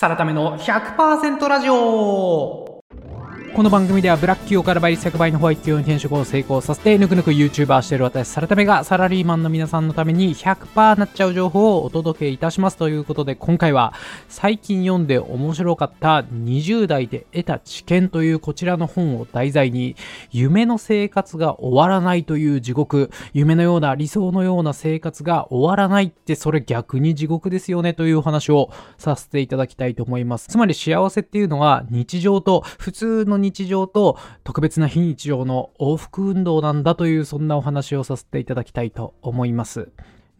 さらための100%ラジオ。この番組ではブラック企業から倍率100倍のホワイト企業に転職を成功させてぬくぬく YouTuber している私サラタメがサラリーマンの皆さんのために100%なっちゃう情報をお届けいたしますということで今回は最近読んで面白かった20代で得た知見というこちらの本を題材に夢の生活が終わらないという地獄夢のような理想のような生活が終わらないってそれ逆に地獄ですよねというお話をさせていただきたいと思います。つまり幸せっていうのは日常と普通の日常と特別な非日常の往復運動なんだというそんなお話をさせていただきたいと思います。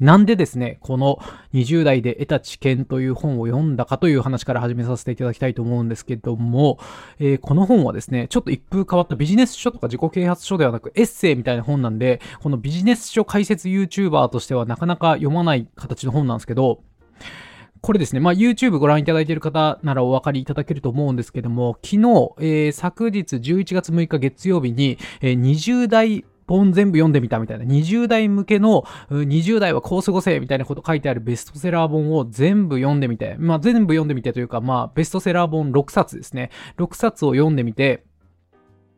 なんでですね、この20代で得た知見という本を読んだかという話から始めさせていただきたいと思うんですけども、えー、この本はですね、ちょっと一風変わったビジネス書とか自己啓発書ではなくエッセイみたいな本なんで、このビジネス書解説 YouTuber としてはなかなか読まない形の本なんですけど、これですね、まあ、YouTube ご覧いただいている方ならお分かりいただけると思うんですけども、昨日、えー、昨日11月6日月曜日に、えー、20代本全部読んでみたみたいな、20代向けの、20代はこう過ごせみたいなこと書いてあるベストセラー本を全部読んでみて、まあ全部読んでみてというか、まあベストセラー本6冊ですね。6冊を読んでみて、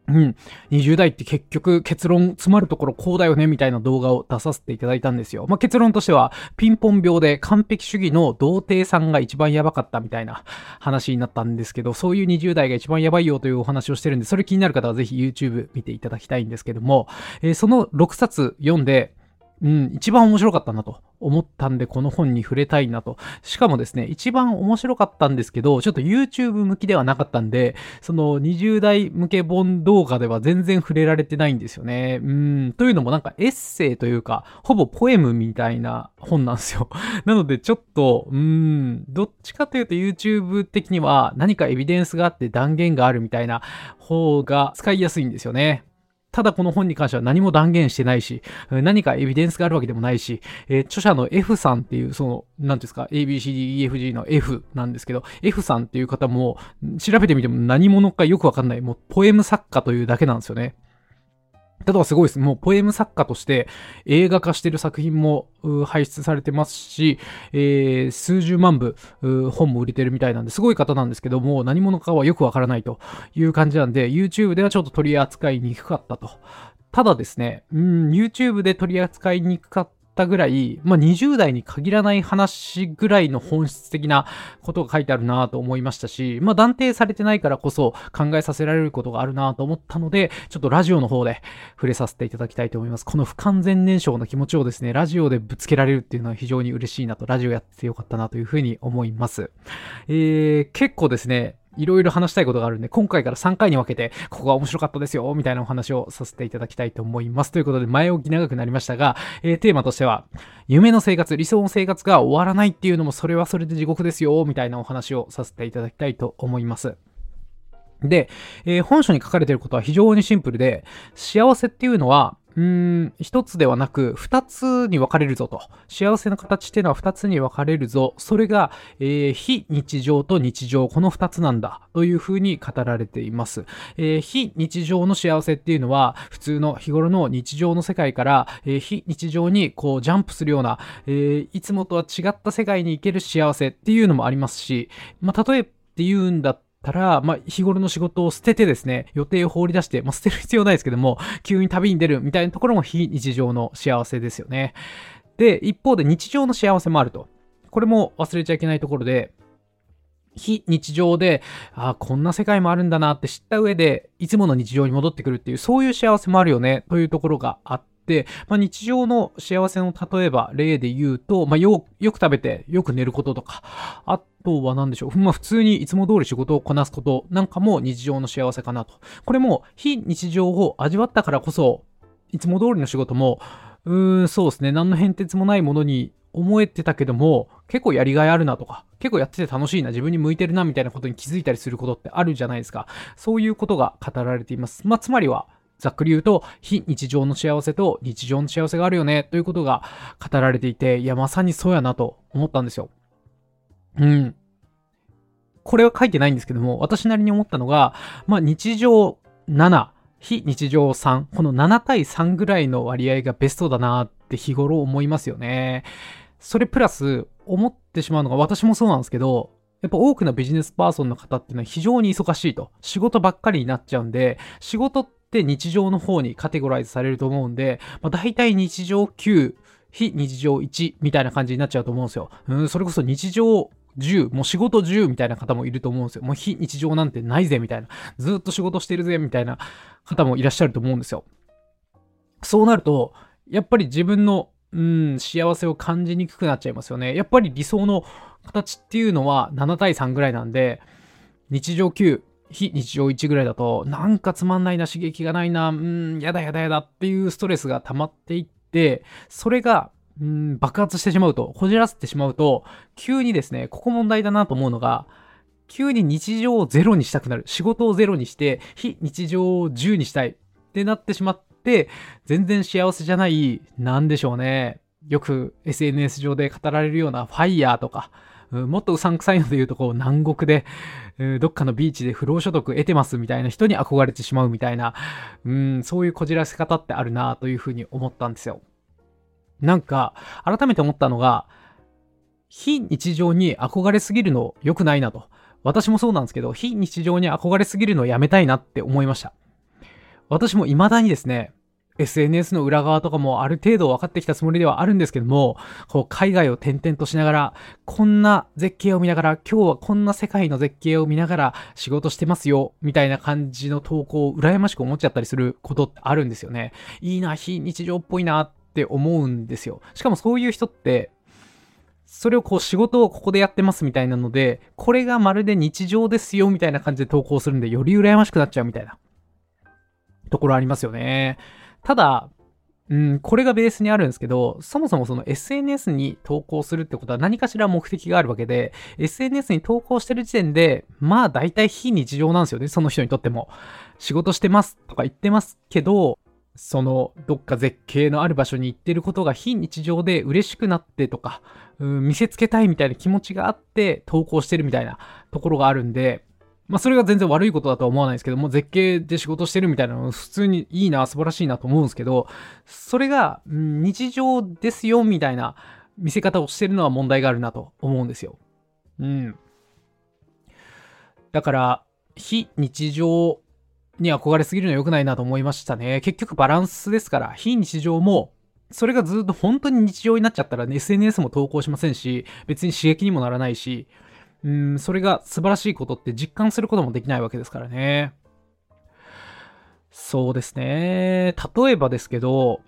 うん。20代って結局結論詰まるところこうだよねみたいな動画を出させていただいたんですよ。まあ、結論としてはピンポン病で完璧主義の童貞さんが一番やばかったみたいな話になったんですけど、そういう20代が一番やばいよというお話をしてるんで、それ気になる方はぜひ YouTube 見ていただきたいんですけども、えー、その6冊読んで、うん、一番面白かったなと思ったんで、この本に触れたいなと。しかもですね、一番面白かったんですけど、ちょっと YouTube 向きではなかったんで、その20代向け本動画では全然触れられてないんですよね。うん、というのもなんかエッセイというか、ほぼポエムみたいな本なんですよ。なのでちょっと、うん、どっちかというと YouTube 的には何かエビデンスがあって断言があるみたいな方が使いやすいんですよね。ただこの本に関しては何も断言してないし、何かエビデンスがあるわけでもないし、えー、著者の F さんっていう、その、なんですか、ABCDEFG の F なんですけど、F さんっていう方も、調べてみても何者かよくわかんない、もうポエム作家というだけなんですよね。ただすごいです。もうポエム作家として映画化してる作品も輩出されてますし、えー、数十万部本も売れてるみたいなんで、すごい方なんですけども、何者かはよくわからないという感じなんで、YouTube ではちょっと取り扱いにくかったと。ただですね、うん、YouTube で取り扱いにくかったったぐらい、まあ、20代に限らない話ぐらいの本質的なことが書いてあるなと思いましたし、まあ、断定されてないからこそ考えさせられることがあるなと思ったので、ちょっとラジオの方で触れさせていただきたいと思います。この不完全燃焼の気持ちをですね、ラジオでぶつけられるっていうのは非常に嬉しいなと、ラジオやっててよかったなというふうに思います。えー、結構ですね、いろいろ話したいことがあるんで、今回から3回に分けて、ここが面白かったですよ、みたいなお話をさせていただきたいと思います。ということで、前置き長くなりましたが、えー、テーマとしては、夢の生活、理想の生活が終わらないっていうのも、それはそれで地獄ですよ、みたいなお話をさせていただきたいと思います。で、えー、本書に書かれていることは非常にシンプルで、幸せっていうのは、うーん、一つではなく、二つに分かれるぞと。幸せの形っていうのは二つに分かれるぞ。それが、えー、非日常と日常、この二つなんだ。というふうに語られています。えー、非日常の幸せっていうのは、普通の日頃の日常の世界から、えー、非日常にこうジャンプするような、え、いつもとは違った世界に行ける幸せっていうのもありますし、まあ、例えって言うんだったたら、まあ、日頃の仕事を捨ててですね、予定を放り出して、まあ、捨てる必要ないですけども、急に旅に出るみたいなところも非日常の幸せですよね。で、一方で日常の幸せもあると。これも忘れちゃいけないところで、非日常で、ああ、こんな世界もあるんだなって知った上で、いつもの日常に戻ってくるっていう、そういう幸せもあるよね、というところがあって、まあ、日常の幸せの例えば例で言うと、まあ、よ、よく食べてよく寝ることとか、あとは何でしょう？まあ普通にいつも通り仕事をこなすことなんかも日常の幸せかなと。これも非日常を味わったからこそ、いつも通りの仕事も、うーん、そうですね。何の変哲もないものに思えてたけども、結構やりがいあるなとか、結構やってて楽しいな、自分に向いてるなみたいなことに気づいたりすることってあるじゃないですか。そういうことが語られています。まあ、つまりは、ざっくり言うと、非日常の幸せと日常の幸せがあるよね、ということが語られていて、いや、まさにそうやなと思ったんですよ。うん。これは書いてないんですけども、私なりに思ったのが、まあ日常7、非日常3、この7対3ぐらいの割合がベストだなって日頃思いますよね。それプラス、思ってしまうのが、私もそうなんですけど、やっぱ多くのビジネスパーソンの方っていうのは非常に忙しいと。仕事ばっかりになっちゃうんで、仕事って日常の方にカテゴライズされると思うんで、まあ、大体日常9、非日常1みたいな感じになっちゃうと思うんですよ。うん、それこそ日常10、もう仕事10みたいな方もいると思うんですよ。もう非日常なんてないぜみたいな。ずっと仕事してるぜみたいな方もいらっしゃると思うんですよ。そうなると、やっぱり自分の、うん、幸せを感じにくくなっちゃいますよね。やっぱり理想の形っていうのは7対3ぐらいなんで、日常9、非日常1ぐらいだと、なんかつまんないな、刺激がないな、うん、やだやだやだっていうストレスが溜まっていって、それが、うん、爆発してしまうと、こじらせてしまうと、急にですね、ここ問題だなと思うのが、急に日常をゼロにしたくなる。仕事をゼロにして、非日常を10にしたいってなってしまって、全然幸せじゃない、なんでしょうね。よく SNS 上で語られるようなファイヤーとか、もっとうさんくさいので言うと、こう、南国で、どっかのビーチで不労所得得てますみたいな人に憧れてしまうみたいな、うん、そういうこじらせ方ってあるなというふうに思ったんですよ。なんか、改めて思ったのが、非日常に憧れすぎるの良くないなと。私もそうなんですけど、非日常に憧れすぎるのをやめたいなって思いました。私も未だにですね、SNS の裏側とかもある程度分かってきたつもりではあるんですけども、こう海外を転々としながら、こんな絶景を見ながら、今日はこんな世界の絶景を見ながら仕事してますよ、みたいな感じの投稿を羨ましく思っちゃったりすることってあるんですよね。いいな、非日常っぽいなって思うんですよ。しかもそういう人って、それをこう仕事をここでやってますみたいなので、これがまるで日常ですよみたいな感じで投稿するんで、より羨ましくなっちゃうみたいなところありますよね。ただ、うん、これがベースにあるんですけど、そもそもその SNS に投稿するってことは何かしら目的があるわけで、SNS に投稿してる時点で、まあ大体非日常なんですよね、その人にとっても。仕事してますとか言ってますけど、そのどっか絶景のある場所に行ってることが非日常で嬉しくなってとか、うん、見せつけたいみたいな気持ちがあって投稿してるみたいなところがあるんで、まあそれが全然悪いことだとは思わないですけども、絶景で仕事してるみたいなの普通にいいな、素晴らしいなと思うんですけど、それが、日常ですよみたいな見せ方をしてるのは問題があるなと思うんですよ。うん。だから、非日常に憧れすぎるのは良くないなと思いましたね。結局バランスですから、非日常も、それがずっと本当に日常になっちゃったら、ね、SNS も投稿しませんし、別に刺激にもならないし、うん、それが素晴らしいことって実感することもできないわけですからね。そうですね。例えばですけど、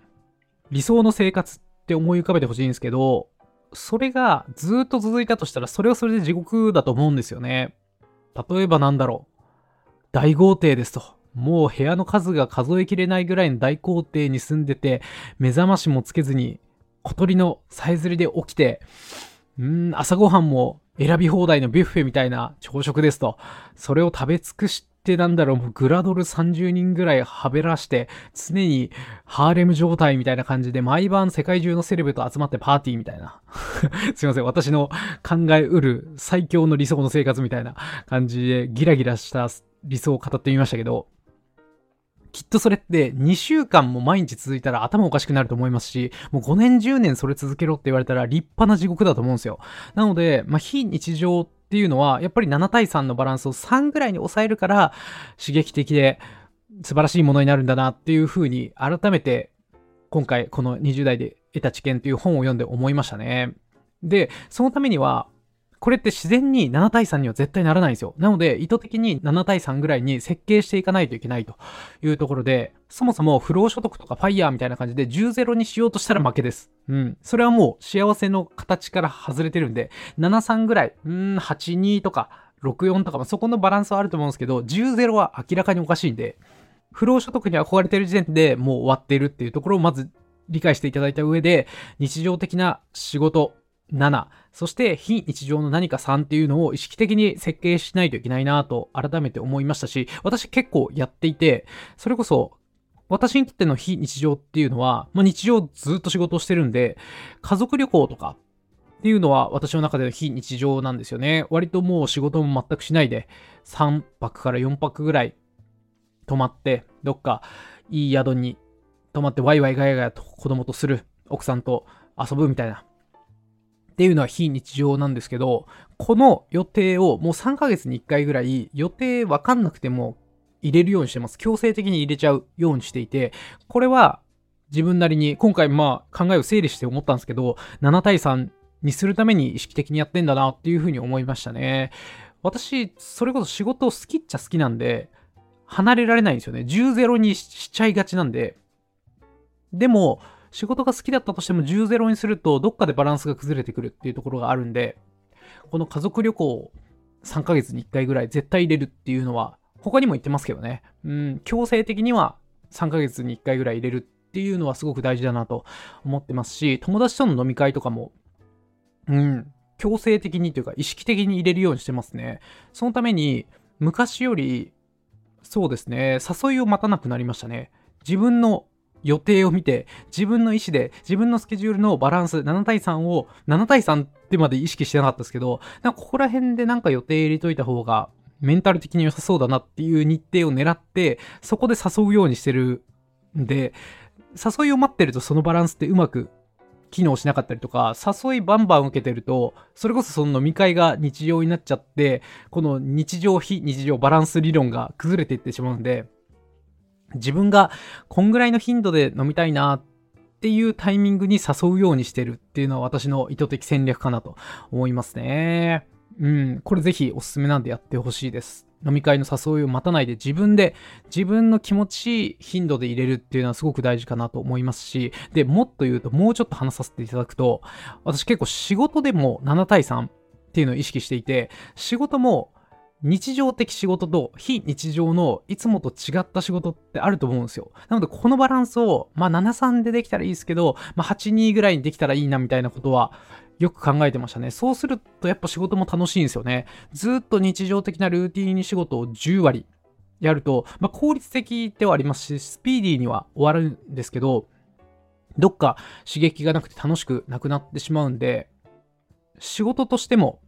理想の生活って思い浮かべてほしいんですけど、それがずっと続いたとしたら、それはそれで地獄だと思うんですよね。例えばなんだろう。大豪邸ですと。もう部屋の数が数えきれないぐらいの大豪邸に住んでて、目覚ましもつけずに、小鳥のさえずりで起きて、うん、朝ごはんも選び放題のビュッフェみたいな朝食ですと。それを食べ尽くして、なんだろう、もうグラドル30人ぐらいはべらして、常にハーレム状態みたいな感じで、毎晩世界中のセレブと集まってパーティーみたいな。すいません、私の考えうる最強の理想の生活みたいな感じで、ギラギラした理想を語ってみましたけど、きっとそれって2週間も毎日続いたら頭おかしくなると思いますし、もう5年10年それ続けろって言われたら立派な地獄だと思うんですよ。なので、まあ、非日常っていうのは、やっぱり7対3のバランスを3ぐらいに抑えるから、刺激的で素晴らしいものになるんだなっていうふうに、改めて、今回この20代で得た知見という本を読んで思いましたね。で、そのためには、これって自然に7対3には絶対ならないんですよ。なので、意図的に7対3ぐらいに設計していかないといけないというところで、そもそも不労所得とかファイヤーみたいな感じで10-0にしようとしたら負けです。うん。それはもう幸せの形から外れてるんで、7-3ぐらい、うん、8-2とか、6-4とか、ま、そこのバランスはあると思うんですけど、10-0は明らかにおかしいんで、不労所得に憧れてる時点でもう終わっているっていうところをまず理解していただいた上で、日常的な仕事、7、そして非日常の何か3っていうのを意識的に設計しないといけないなと改めて思いましたし、私結構やっていて、それこそ私にとっての非日常っていうのは、まあ、日常ずっと仕事をしてるんで、家族旅行とかっていうのは私の中での非日常なんですよね。割ともう仕事も全くしないで、3泊から4泊ぐらい泊まって、どっかいい宿に泊まってワイワイガヤガヤと子供とする、奥さんと遊ぶみたいなっていうのは非日常なんですけど、この予定をもう3ヶ月に1回ぐらい予定わかんなくても入れるようにしてます。強制的に入れちゃうようにしていて、これは自分なりに今回まあ考えを整理して思ったんですけど、7対3にするために意識的にやってんだなっていうふうに思いましたね。私、それこそ仕事を好きっちゃ好きなんで、離れられないんですよね。10-0にしちゃいがちなんで。でも、仕事が好きだったとしても10-0にすると、どっかでバランスが崩れてくるっていうところがあるんで、この家族旅行3ヶ月に1回ぐらい絶対入れるっていうのは、他にも言ってますけどね。うん、強制的には3ヶ月に1回ぐらい入れるっていうのはすごく大事だなと思ってますし、友達との飲み会とかも、うん、強制的にというか意識的に入れるようにしてますね。そのために、昔より、そうですね、誘いを待たなくなりましたね。自分の予定を見て、自分の意思で、自分のスケジュールのバランス、7対3を、7対3ってまで意識してなかったですけど、なんかここら辺でなんか予定入れといた方が、メンタル的に良さそうだなっていう日程を狙って、そこで誘うようにしてるんで、誘いを待ってるとそのバランスってうまく機能しなかったりとか、誘いバンバン受けてると、それこそその飲み会が日常になっちゃって、この日常非日常バランス理論が崩れていってしまうんで、自分がこんぐらいの頻度で飲みたいなっていうタイミングに誘うようにしてるっていうのは私の意図的戦略かなと思いますね。うん、これぜひおすすめなんでやってほしいです。飲み会の誘いを待たないで自分で自分の気持ちいい頻度で入れるっていうのはすごく大事かなと思いますし、で、もっと言うともうちょっと話させていただくと、私結構仕事でも7対3っていうのを意識していて、仕事も日常的仕事と非日常のいつもと違った仕事ってあると思うんですよ。なのでこのバランスを、まあ7-3でできたらいいですけど、まあ8-2ぐらいにできたらいいなみたいなことはよく考えてましたね。そうするとやっぱ仕事も楽しいんですよね。ずっと日常的なルーティーンに仕事を10割やると、まあ効率的ではありますし、スピーディーには終わるんですけど、どっか刺激がなくて楽しくなくなってしまうんで、仕事としても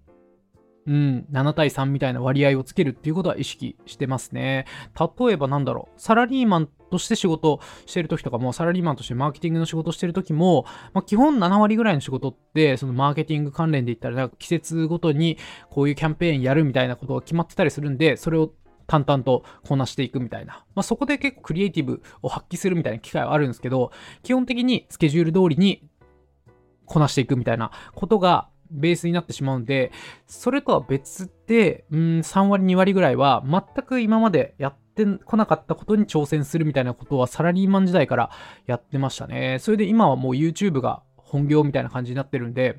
うん、7対3みたいな割合をつけるっていうことは意識してますね。例えばなんだろう、サラリーマンとして仕事してる時とかも、サラリーマンとしてマーケティングの仕事してる時も、まあ、基本7割ぐらいの仕事って、そのマーケティング関連で言ったら、なんか季節ごとにこういうキャンペーンやるみたいなことが決まってたりするんで、それを淡々とこなしていくみたいな。まあ、そこで結構クリエイティブを発揮するみたいな機会はあるんですけど、基本的にスケジュール通りにこなしていくみたいなことがベースになってしまうんで、それとは別で、うん、3割2割ぐらいは全く今までやってこなかったことに挑戦するみたいなことはサラリーマン時代からやってましたね。それで今はもう YouTube が本業みたいな感じになってるんで、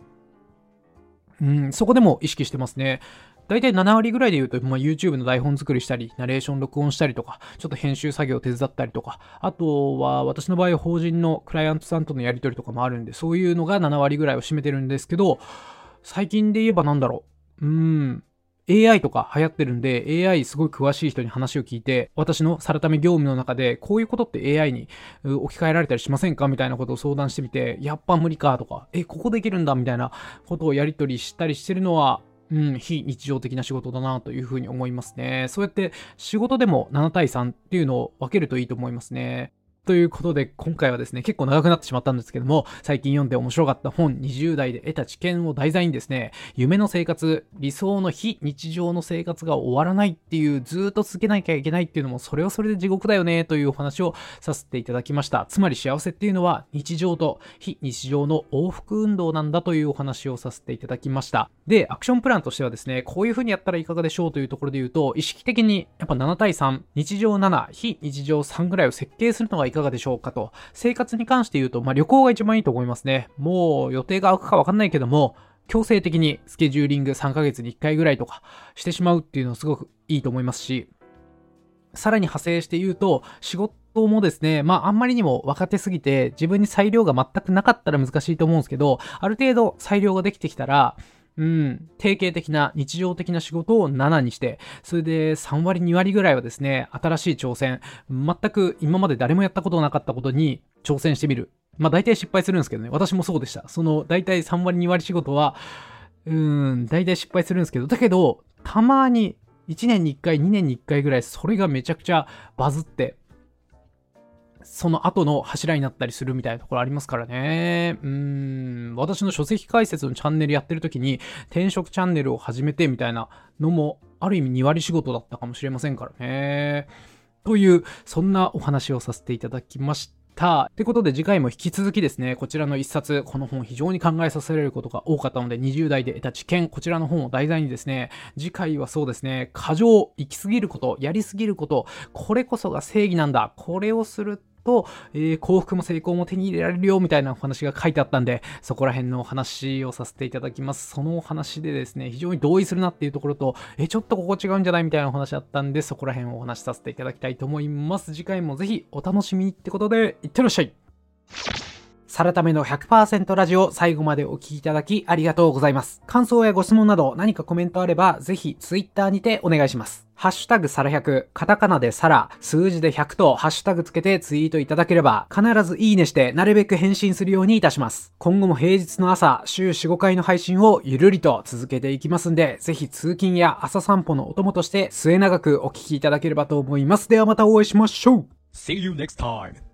うん、そこでも意識してますね。大体7割ぐらいで言うと、まあ、YouTube の台本作りしたり、ナレーション録音したりとか、ちょっと編集作業手伝ったりとか、あとは私の場合法人のクライアントさんとのやり取りとかもあるんで、そういうのが7割ぐらいを占めてるんですけど、最近で言えばなんだろう。うーん。AI とか流行ってるんで、AI すごい詳しい人に話を聞いて、私のさらため業務の中で、こういうことって AI に置き換えられたりしませんかみたいなことを相談してみて、やっぱ無理かとか、え、ここできるんだみたいなことをやり取りしたりしてるのは、うん、非日常的な仕事だなというふうに思いますね。そうやって仕事でも7対3っていうのを分けるといいと思いますね。ということで、今回はですね、結構長くなってしまったんですけども、最近読んで面白かった本、20代で得た知見を題材にですね、夢の生活、理想の非日常の生活が終わらないっていう、ずっと続けなきゃいけないっていうのも、それはそれで地獄だよね、というお話をさせていただきました。つまり幸せっていうのは、日常と非日常の往復運動なんだというお話をさせていただきました。で、アクションプランとしてはですね、こういう風にやったらいかがでしょうというところで言うと、意識的に、やっぱ7対3、日常7、非日常3ぐらいを設計するのがいかがでしょうかと。生活に関して言うと、まあ、旅行が一番いいと思いますね。もう予定が空くかわかんないけども、強制的にスケジューリング3ヶ月に1回ぐらいとかしてしまうっていうのはすごくいいと思いますし、さらに派生して言うと、仕事もですね、まああんまりにも若手すぎて自分に裁量が全くなかったら難しいと思うんですけど、ある程度裁量ができてきたら、うん、定型的な日常的な仕事を7にして、それで3割2割ぐらいはですね、新しい挑戦、全く今まで誰もやったことなかったことに挑戦してみる。まあ大体失敗するんですけどね、私もそうでした。その大体3割2割仕事は、うん、大体失敗するんですけど、だけど、たまに1年に1回、2年に1回ぐらい、それがめちゃくちゃバズって、その後の柱になったりするみたいなところありますからね。うん、私の書籍解説のチャンネルやってる時に、転職チャンネルを始めてみたいなのも、ある意味2割仕事だったかもしれませんからね。という、そんなお話をさせていただきました。ってことで次回も引き続きですね、こちらの一冊、この本非常に考えさせられることが多かったので、20代で得た知見、こちらの本を題材にですね、次回はそうですね、過剰、行き過ぎること、やり過ぎること、これこそが正義なんだ。これをすると、えー、幸福も成功も手に入れられるよみたいなお話が書いてあったんで、そこら辺のお話をさせていただきます。そのお話でですね、非常に同意するなっていうところと、え、ちょっとここ違うんじゃないみたいなお話あったんで、そこら辺をお話しさせていただきたいと思います。次回もぜひお楽しみにってことで、いってらっしゃいサラタメの100%ラジオ最後までお聴きいただきありがとうございます。感想やご質問など何かコメントあればぜひツイッターにてお願いします。ハッシュタグサラ100、カタカナでサラ、数字で100とハッシュタグつけてツイートいただければ必ずいいねしてなるべく返信するようにいたします。今後も平日の朝、週4、5回の配信をゆるりと続けていきますんで、ぜひ通勤や朝散歩のお供として末永くお聴きいただければと思います。ではまたお会いしましょう See you next time!